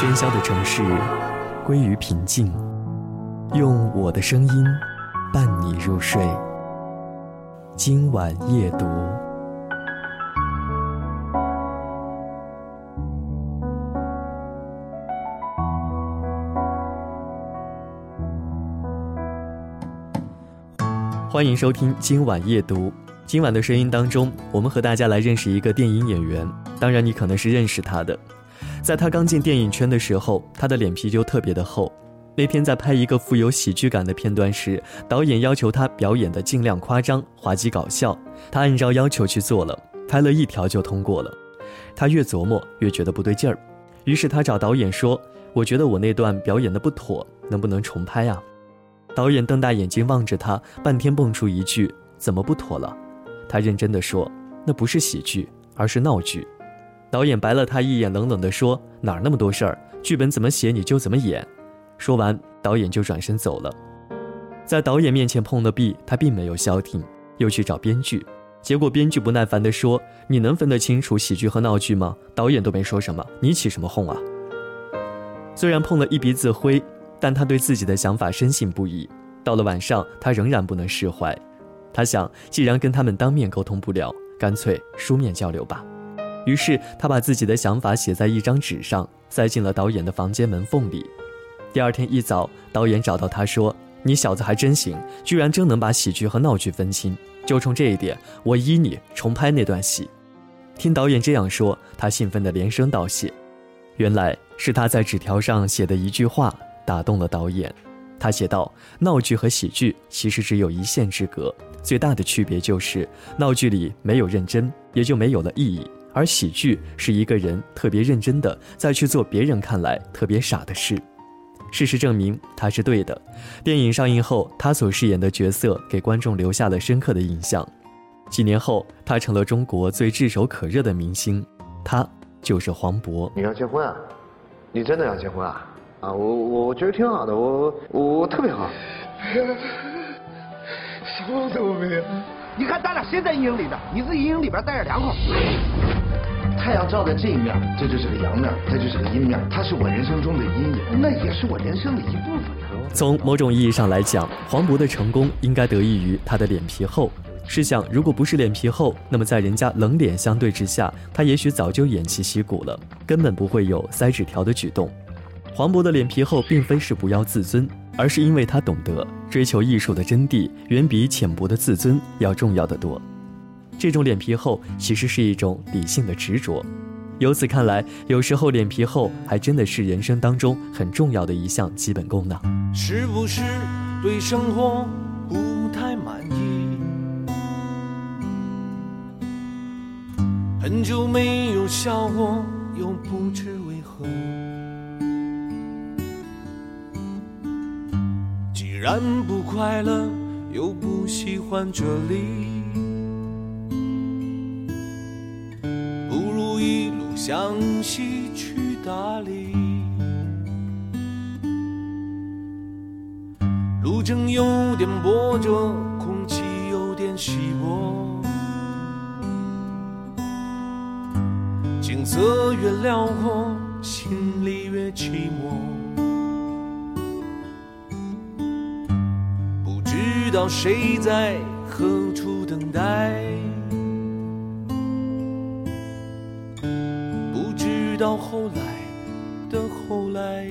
喧嚣的城市归于平静，用我的声音伴你入睡。今晚夜读，欢迎收听今晚夜读。今晚的声音当中，我们和大家来认识一个电影演员。当然，你可能是认识他的。在他刚进电影圈的时候，他的脸皮就特别的厚。那天在拍一个富有喜剧感的片段时，导演要求他表演的尽量夸张、滑稽、搞笑。他按照要求去做了，拍了一条就通过了。他越琢磨越觉得不对劲儿，于是他找导演说：“我觉得我那段表演的不妥，能不能重拍啊？”导演瞪大眼睛望着他，半天蹦出一句：“怎么不妥了？”他认真的说：“那不是喜剧，而是闹剧。”导演白了他一眼，冷冷地说：“哪儿那么多事儿？剧本怎么写你就怎么演。”说完，导演就转身走了。在导演面前碰了壁，他并没有消停，又去找编剧。结果编剧不耐烦地说：“你能分得清楚喜剧和闹剧吗？导演都没说什么，你起什么哄啊？”虽然碰了一鼻子灰，但他对自己的想法深信不疑。到了晚上，他仍然不能释怀。他想，既然跟他们当面沟通不了，干脆书面交流吧。于是他把自己的想法写在一张纸上，塞进了导演的房间门缝里。第二天一早，导演找到他说：“你小子还真行，居然真能把喜剧和闹剧分清。就冲这一点，我依你重拍那段戏。”听导演这样说，他兴奋地连声道谢。原来是他在纸条上写的一句话打动了导演。他写道：“闹剧和喜剧其实只有一线之隔，最大的区别就是闹剧里没有认真，也就没有了意义。”而喜剧是一个人特别认真的再去做别人看来特别傻的事，事实证明他是对的。电影上映后，他所饰演的角色给观众留下了深刻的印象。几年后，他成了中国最炙手可热的明星，他就是黄渤。你要结婚啊？你真的要结婚啊？啊，我我我觉得挺好的，我我特别好。什么都没有。你看，咱俩谁在阴影里边？你是阴影里边带着凉快。太阳照在这一面，这就是个阳面，它就是个阴面，它是我人生中的阴影，那也是我人生的一部分。从某种意义上来讲，黄渤的成功应该得益于他的脸皮厚。试想，如果不是脸皮厚，那么在人家冷脸相对之下，他也许早就偃旗息鼓了，根本不会有塞纸条的举动。黄渤的脸皮厚，并非是不要自尊。而是因为他懂得追求艺术的真谛，远比浅薄的自尊要重要的多。这种脸皮厚其实是一种理性的执着。由此看来，有时候脸皮厚还真的是人生当中很重要的一项基本功呢。是不是对生活不太满意？很久没有笑过，又不知为何。既然不快乐，又不喜欢这里，向西去大理。路程有点波折，空气有点稀薄，景色越辽阔，心里越寂寞。不知道谁在何处等待，到后来的后来，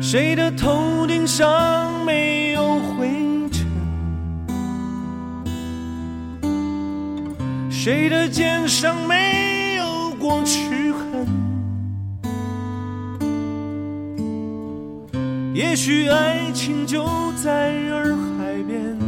谁的头顶上没有灰尘，谁的肩上没有过齿痕。也许爱情就在洱海边。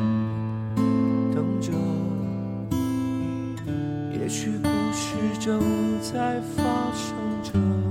正在发生着。